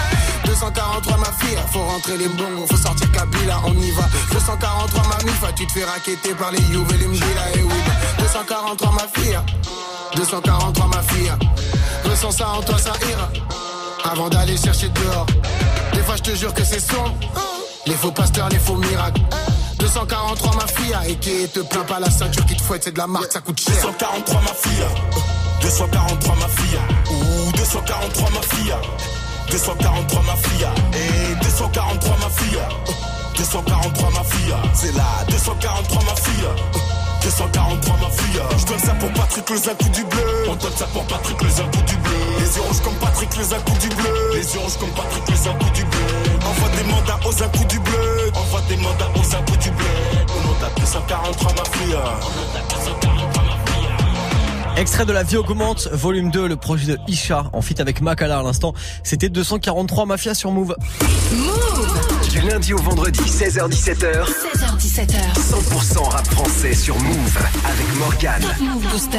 243 ma fille, faut rentrer les bongos, faut sortir Kabila, on y va. 243 ma mifa, tu te fais raqueter par les Youves et les Mjila et oui. 243 ma fille, 243 ma fille, ressens ça en toi, ça ira. Avant d'aller chercher dehors, des fois je te jure que c'est sombre. Les faux pasteurs, les faux miracles. 243 ma fille, et qui te plaint pas la ceinture qui te fouette, c'est de la marque, ça coûte cher. 243 ma fille, 243 ma fille, ou 243 ma fille, 243 ma fille, et 243 ma fille, 243 ma fille, c'est là, 243 ma fille, 243 ma fille. Je donne ça pour Patrick les un coup du bleu. On donne ça pour Patrick les un coup du bleu. Les yeux rouges comme Patrick les un coup du bleu. Les yeux rouges comme Patrick les un coup du bleu. Envoie des mandats aux un coup du bleu. Envoie des mandats un coup du bleu. On en a 243 ma fille. Extrait de La Vie augmente, volume 2, le projet de Isha, en fit avec Makala à l'instant. C'était 243 Mafia sur Move. Du lundi au vendredi, 16h17h. 16h17h. 100% rap français sur Move avec Morgane. Move Booster.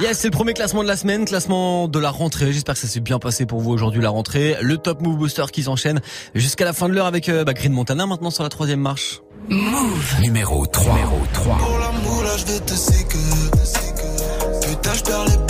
Yes, c'est le premier classement de la semaine, classement de la rentrée. J'espère que ça s'est bien passé pour vous aujourd'hui la rentrée. Le top Move Booster qui s'enchaîne jusqu'à la fin de l'heure avec euh, bah, Green Montana maintenant sur la troisième marche. Move. Numéro 3. Numéro 3. Pour l'amour, là, je vais te séquer. Je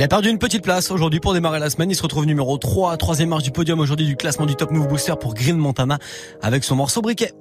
Il a perdu une petite place aujourd'hui pour démarrer la semaine. Il se retrouve numéro 3, troisième marche du podium aujourd'hui du classement du Top Move Booster pour Green Montana avec son morceau briquet.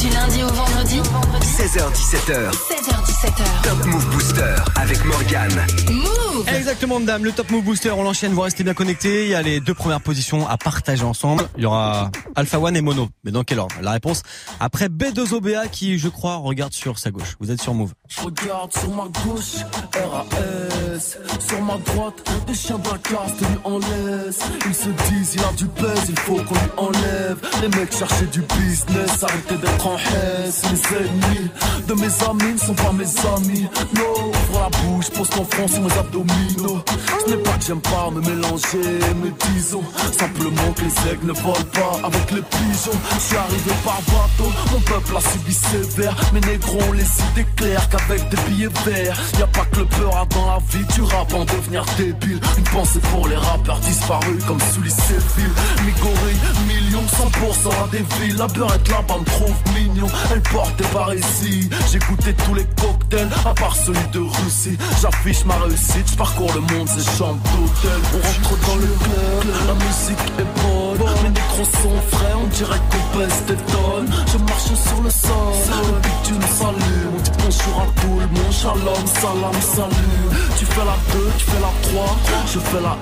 Du lundi au vendredi. 16h17h. 16h17h. Top Move Booster avec Morgane. Move. Exactement, madame. Le Top Move Booster, on l'enchaîne. Vous restez bien connectés. Il y a les deux premières positions à partager ensemble. Il y aura Alpha One et Mono. Mais dans quel ordre? La réponse après B2OBA qui, je crois, regarde sur sa gauche. Vous êtes sur Move. Je regarde sur ma gauche, RAS Sur ma droite, des chiens de la classe tenus en laisse Ils se disent, il a du buzz, il faut qu'on lui enlève Les mecs cherchaient du business, arrêtez d'être en haisse Les ennemis de mes amis ne sont pas mes amis Non, ouvre la bouche, pose ton front sur mes abdominaux Ce n'est pas que j'aime pas me mélanger, mais disons Simplement que les aigles ne volent pas avec les pigeons. Je suis arrivé par bateau, mon peuple a subi sévère Mes négros ont les idées claires qu'avec des billets verts. Y a pas que le peur dans la vie du rap en devenir débile. Une pensée pour les rappeurs disparus comme sous les Séville. Migori, millions, 100% à des villes. La beurette là-bas me trouve mignon. Elle porte des ici J'ai goûté tous les cocktails à part celui de Russie. J'affiche ma réussite, parcours le monde, c'est chambre d'hôtel On rentre dans le club, la musique est bonne. Mes micros sont frais, on dirait qu'on pèse des tonnes. Je marche sur le sol, le bitume s'allume On dit bonjour à tout le monde, shalom, salam, salut. Tu fais la 2, tu fais la 3, je fais la 1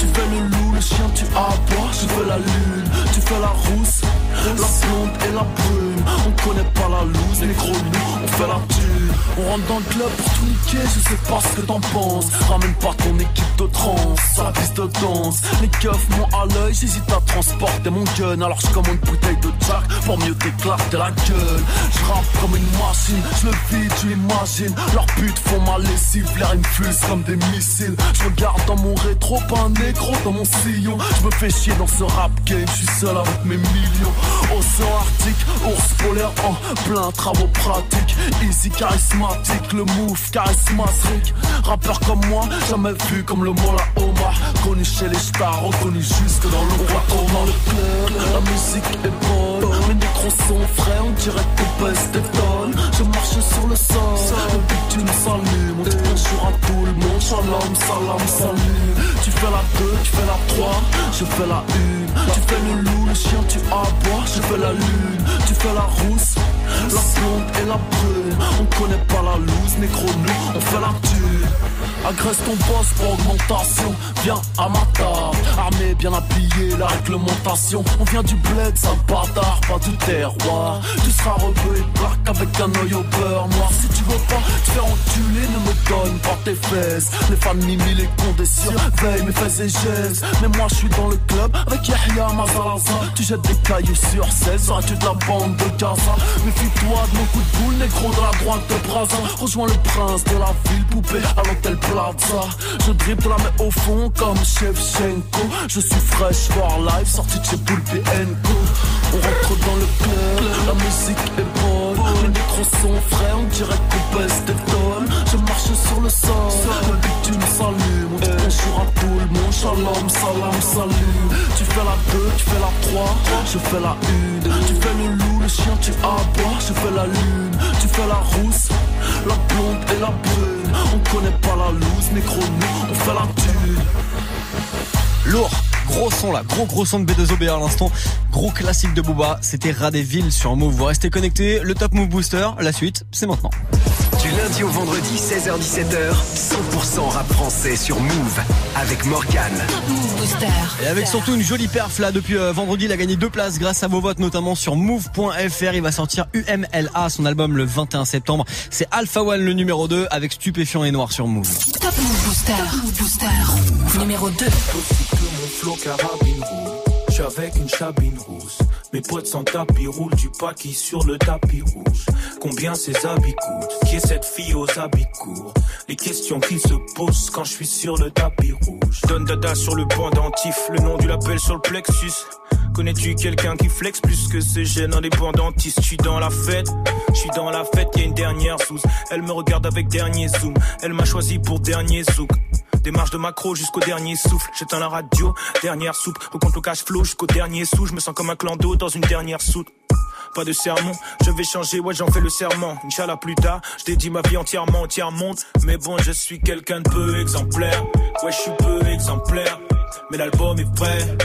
Tu fais le loup, le chien, tu aboies, je fais la lune. Tu fais la rousse, la blonde et la brune. On connaît pas la loose, les gros nous, on fait la thune. On rentre dans le club pour tout je sais pas ce que t'en penses Ramène pas ton équipe de trans, sur la piste de danse Les keufs m'ont à l'œil, j'hésite à transporter mon gun Alors je commande une bouteille de Jack pour mieux t'éclater péter la gueule. Je rappe comme une machine, je le vis, tu imagines. Leurs putes font ma lessive, l'air me fusent comme des missiles. Je regarde dans mon rétro, pas un négro dans mon sillon. Je me fais chier dans ce rap game, je suis seul avec mes millions. Océan Arctique, ours polaire en plein travaux pratiques. Easy charismatique, le move charismatique. Rappeur comme jamais vu comme le Mola Omar. Connu chez les stars, reconnu jusque dans le roi dans le club. La musique est bonne, mes micros sont frais, on dirait qu'on pèse des tonnes. Je marche sur le sol, le bitume s'allume. On dit bonjour à tout le monde, shalom, salam, salut. Tu fais la 2, tu fais la 3, je fais la 1. Tu fais le loup, le chien, tu aboies, je fais la lune. Tu fais la rousse, la blonde et la brune. On connaît pas la loose, nécro, nous, on fait la thune. Agresse ton boss pour augmentation, viens à ma table. Armé, bien habillé, la réglementation. On vient du bled, ça bâtard, pas du terroir. Tu seras rebeu et avec un œil au beurre noir. Si tu veux pas te faire enculer, ne me donne pas tes fesses. Les fans mimi, les condessions, veille mes fesses et gestes. Mais moi je suis dans le club avec Yahya Mazalaza Tu jettes des cailloux sur 16, seras-tu de la bande de Gaza Méfie-toi de mon coup de boule, négro de la droite de Braza Rejoins le prince de la ville, poupée à l'hôtel Plaza. Je dribble la main au fond comme Shevchenko. Je suis fresh for life, sorti de chez Co. On rentre dans le club, la musique est bonne. Les micros sont frais, on dirait qu'on pèse des tonnes. Je marche sur le sol, le bitume s'allume. On dit bonjour à tout le monde, shalom, salam, salut. Tu fais la 2, tu fais la 3, je fais la 1. Tu fais le loup, tu fais la lune. Tu fais la rousse, la blonde et la brune. On connaît pas la loose, nécro, nous, on fait la thune. Lourd, gros son là, gros gros son de B2OB à l'instant, gros classique de Booba, c'était Radéville sur Move. Vous restez connectés, le Top Move Booster, la suite, c'est maintenant. Du lundi au vendredi, 16h-17h, 100% rap français sur Move avec Morgan. Et avec surtout une jolie perf là depuis euh, vendredi, il a gagné deux places grâce à vos votes notamment sur move.fr. Il va sortir UMLA, son album le 21 septembre. C'est Alpha One le numéro 2 avec Stupéfiant et Noir sur Move. Top Move Booster. Top Move Booster. Numéro 2. mon flow carabine roule. Je suis avec une chabine rousse. Mes potes sans tapis roulent du paquis sur le tapis rouge. Combien ces habits coûtent? Qui est cette fille aux habits courts? Les questions qui se posent quand je suis sur le tapis rouge. Donne dada sur le pendentif, le nom du label sur le plexus. Connais-tu quelqu'un qui flex plus que ce gène indépendantiste Je suis dans la fête, je suis dans la fête, y a une dernière sous. Elle me regarde avec dernier zoom, elle m'a choisi pour dernier zouk. Démarche de macro jusqu'au dernier souffle. J'éteins la radio, dernière soupe. Recompte le cash flow jusqu'au dernier sou. Je me sens comme un clan d'eau dans une dernière soute. Pas de sermon, je vais changer, ouais j'en fais le serment. Inch'Allah plus tard, je dédie ma vie entièrement au tiers monde. Mais bon, je suis quelqu'un de peu exemplaire. Ouais, je suis peu exemplaire. Mais l'album est prêt.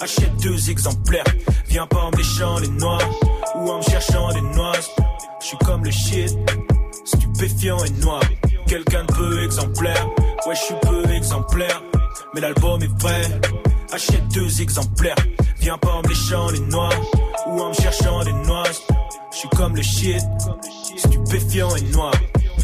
Achète deux exemplaires. Viens pas en méchant les noirs ou en me cherchant des noises. Je suis comme le shit, stupéfiant et noir. Quelqu'un de peu exemplaire. Ouais, je suis peu exemplaire. Mais l'album est prêt. Achète deux exemplaires. Viens pas en méchant les noirs ou en me cherchant des noises. Je suis comme le shit, stupéfiant et noir.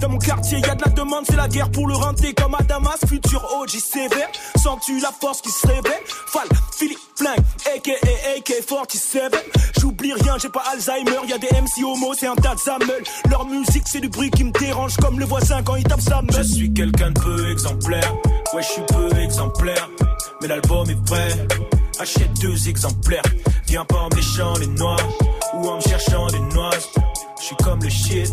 Dans mon quartier, y de la demande, c'est la guerre pour le renter comme à Damas. Futur OG sévère, sens-tu la force qui se réveille? Fall, Philippe Flingue, aka AK-47. J'oublie rien, j'ai pas Alzheimer, y a des MC homo, c'est un tas de. Leur musique, c'est du bruit qui me dérange comme le voisin quand il tape sa meule. Je suis quelqu'un de peu exemplaire. Ouais, je suis peu exemplaire. Mais l'album est prêt. Achète deux exemplaires. Viens pas en méchant les noirs ou en me cherchant des noises. Je suis comme le shit,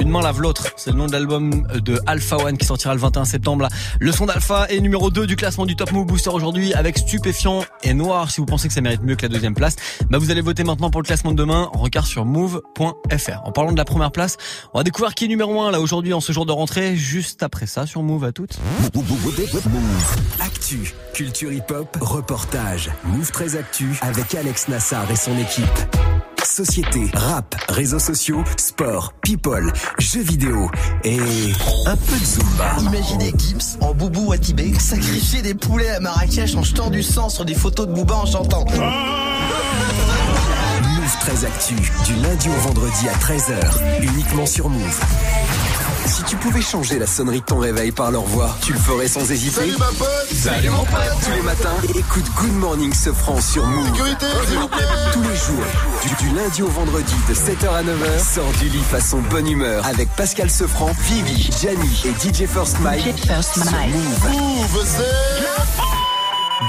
Une main lave l'autre. C'est le nom de l'album de Alpha One qui sortira le 21 septembre. Le son d'Alpha est numéro 2 du classement du Top Move Booster aujourd'hui avec Stupéfiant et Noir. Si vous pensez que ça mérite mieux que la deuxième place, bah vous allez voter maintenant pour le classement de demain. On regarde sur move.fr. En parlant de la première place, on va découvrir qui est numéro 1 là aujourd'hui en ce jour de rentrée. Juste après ça sur Move à toutes. Actu, culture hip-hop, reportage. Move très actu avec Alex Nassar et son équipe. Société, rap, réseaux sociaux, sport, people, jeux vidéo et un peu de Zumba. Imaginez Gibbs en boubou à Tibet sacrifier des poulets à Marrakech en jetant du sang sur des photos de Booba en chantant. Move très actu, du lundi au vendredi à 13h, uniquement sur Move. Si tu pouvais changer la sonnerie de ton réveil par leur voix, tu le ferais sans hésiter. Salut ma pote Salut mon pote Tous les matins, écoute Good Morning Sofran sur Move. Sécurité, s'il vous plaît Tous les jours, du, du lundi au vendredi de 7h à 9h, sors du lit façon bonne humeur avec Pascal Sefranc, Vivi, Gianni et DJ First Mike. sur Move. Move,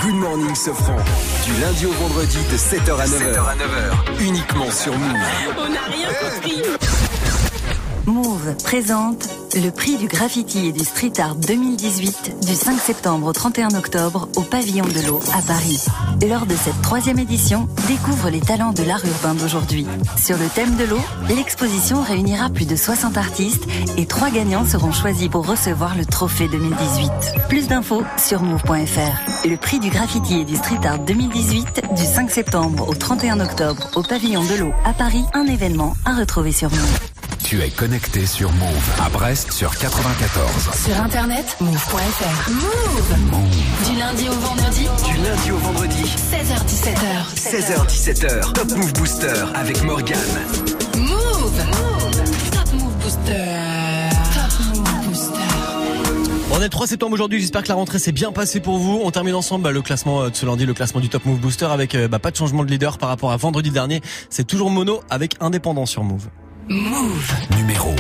Good Morning Sofran, du lundi au vendredi de 7h à 9h. Uniquement sur Move. On n'a rien compris. Move présente le prix du graffiti et du street art 2018 du 5 septembre au 31 octobre au pavillon de l'eau à Paris. Lors de cette troisième édition, découvre les talents de l'art urbain d'aujourd'hui. Sur le thème de l'eau, l'exposition réunira plus de 60 artistes et trois gagnants seront choisis pour recevoir le trophée 2018. Plus d'infos sur move.fr. Le prix du graffiti et du street art 2018 du 5 septembre au 31 octobre au pavillon de l'eau à Paris, un événement à retrouver sur Move. Tu es connecté sur Move à Brest sur 94. Sur internet, move.fr. Move. Du lundi au vendredi. Du lundi au vendredi, 16h17h. 16h17h, Top Move Booster avec Morgane. Move. Top Move Booster. Top Move Booster. On est le 3 septembre aujourd'hui, j'espère que la rentrée s'est bien passée pour vous. On termine ensemble bah, le classement euh, de ce lundi, le classement du Top Move Booster avec euh, bah, pas de changement de leader par rapport à vendredi dernier. C'est toujours Mono avec Indépendant sur Move. Move. Numéro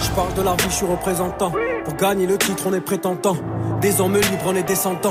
Je parle de la vie, je suis représentant. Pour gagner le titre, on est prétentant. Des hommes libres, on est descendants.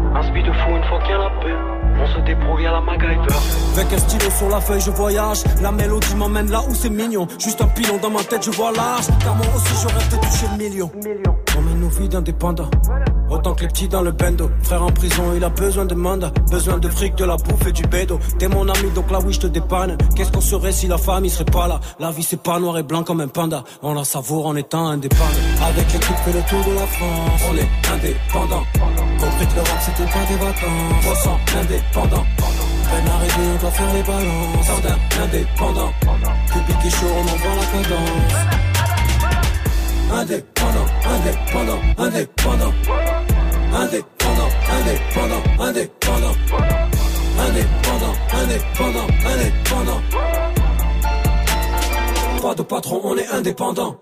Un speed de fou une fois qu'il y a la paix. On se débrouille à la MacGyver. Avec un stylo sur la feuille, je voyage. La mélodie m'emmène là où c'est mignon. Juste un pilon dans ma tête, je vois large. Car moi aussi, je rêve de toucher le million. On mène nos vies d'indépendants. Autant que les petits dans le bendo. Frère en prison, il a besoin de mandat. Besoin de fric, de la bouffe et du bédo. T'es mon ami, donc là oui, je te dépanne. Qu'est-ce qu'on serait si la famille serait pas là? La vie, c'est pas noir et blanc comme un panda. On la savoure en étant indépendant. Avec l'équipe, fait le tour de la France. On est indépendant. Compris que le rap, c'était pas des vacances. 300 indépendant. Peine arrivée, on doit faire les balances. Jardin indépendant. Public et chaud, on envoie la cadence. Indépendant, indépendant, indépendant. Indépendant, indépendant, indépendant. Indépendant, indépendant, indépendant. Pas de patron, on est indépendant.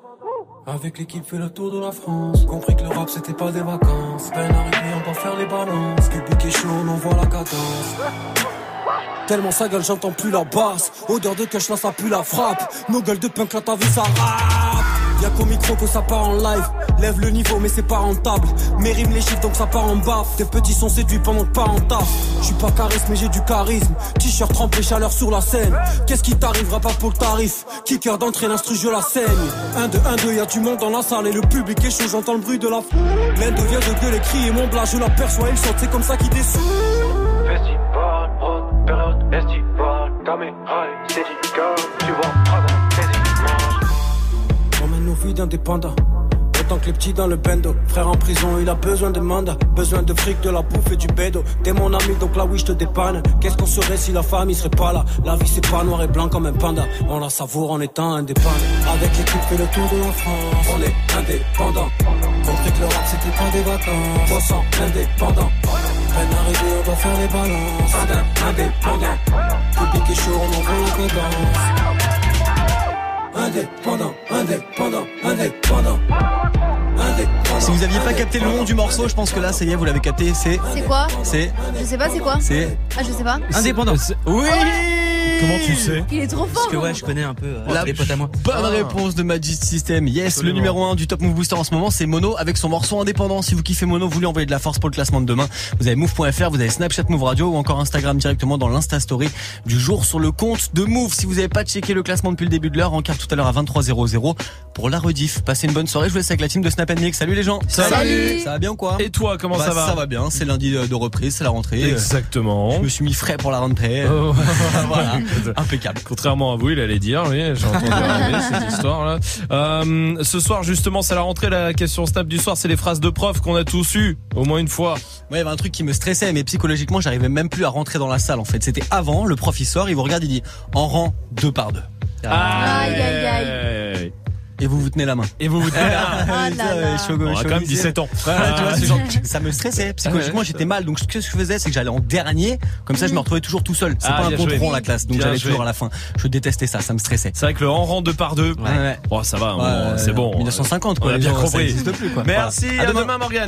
Avec l'équipe fait le tour de la France. Compris que le rap c'était pas des vacances. Peine arrivée, on doit faire les balances. Public est chaud, on envoie la cadence. Tellement sa gueule, j'entends plus la basse. Odeur de cash, là ça pue la frappe. Nos gueules de punk, là ta vie ça rappe. Y'a qu'au micro que ça part en live. Lève le niveau, mais c'est pas rentable. Mes rimes les chiffres, donc ça part en baffe. Tes petits sont séduits pendant que pas en taf. J'suis pas charisme, mais j'ai du charisme. T-shirt trempé, chaleur sur la scène. Qu'est-ce qui t'arrivera pas pour le tarif? Kicker d'entrée, l'instru, je la saigne. 1, 2, 1, 2, y'a du monde dans la salle et le public est chaud, j'entends le bruit de la foule. L'un devient de gueuler, crier mon blas, je l'aperçois, il saute, c'est comme ça qu'il descend. Festival, rock, période Autant que les petits dans le bendo. Frère en prison, il a besoin de mandat. Besoin de fric, de la bouffe et du bédo. T'es mon ami, donc là oui, je te dépanne. Qu'est-ce qu'on serait si la famille serait pas là? La vie, c'est pas noir et blanc comme un panda. On la savoure en étant indépendant. Avec l'équipe, fait le tour de la France. On est indépendant. Compris que le rap, c'était pas des vacances. 300 indépendant. Peine arrivée, on doit faire les balances. Indépendant. Public est chaud, on envoie la. Indépendant, indépendant, indépendant. Si vous aviez pas capté le nom du morceau, je pense que là, ça y est, vous l'avez capté. C'est. C'est quoi C'est. Je sais pas, c'est quoi C'est. Ah, je sais pas. Indépendant. Oui. Comment tu sais Il est trop fort. Parce que ouais, je connais un peu euh, La les potes à moi. Bonne réponse de Magic System. Yes, Absolument. le numéro 1 du Top Move Booster en ce moment, c'est Mono avec son morceau indépendant. Si vous kiffez Mono, vous lui envoyez de la force pour le classement de demain. Vous avez move.fr, vous avez Snapchat Move Radio ou encore Instagram directement dans l'Insta Story du jour sur le compte de Move. Si vous n'avez pas checké le classement depuis le début de l'heure, en carte tout à l'heure à 23h00 pour la rediff. Passez une bonne soirée. Je vous laisse avec la team de Snap Mix. Salut les gens. Salut. Ça va bien ou quoi Et toi, comment Bah, ça va Ça va bien. C'est lundi de de reprise, c'est la rentrée. Exactement. Je me suis mis frais pour la rentrée. Oh. voilà. Impeccable. Contrairement à vous, il allait dire, oui, j'ai entendu arriver cette histoire-là. Euh, ce soir, justement, c'est la rentrée. La question snap du soir, c'est les phrases de prof qu'on a tous eues, au moins une fois. Moi, il y avait un truc qui me stressait, mais psychologiquement, j'arrivais même plus à rentrer dans la salle. En fait, c'était avant. Le prof il sort, il vous regarde, il dit en rang deux par deux. Aïe, aïe, aïe. Et vous vous tenez la main. Et vous vous tenez la main. Ah là là. Je suis au- On a quand même lycée. 17 ans. Voilà, tu vois, ce genre- ça me stressait. Psychologiquement, j'étais mal. Donc, ce que je faisais, c'est que j'allais en dernier. Comme ça, je me retrouvais toujours tout seul. C'est Ah, pas un rond la classe. Donc, j'allais toujours à la fin. Je détestais ça. Ça me stressait. C'est vrai que le en rang deux par deux. Ouais, ouais. Bon, ça va, Ouais, bon, c'est bon. 1950, quoi. On a bien compris. plus, quoi. Merci, Voilà. à demain, Morgane.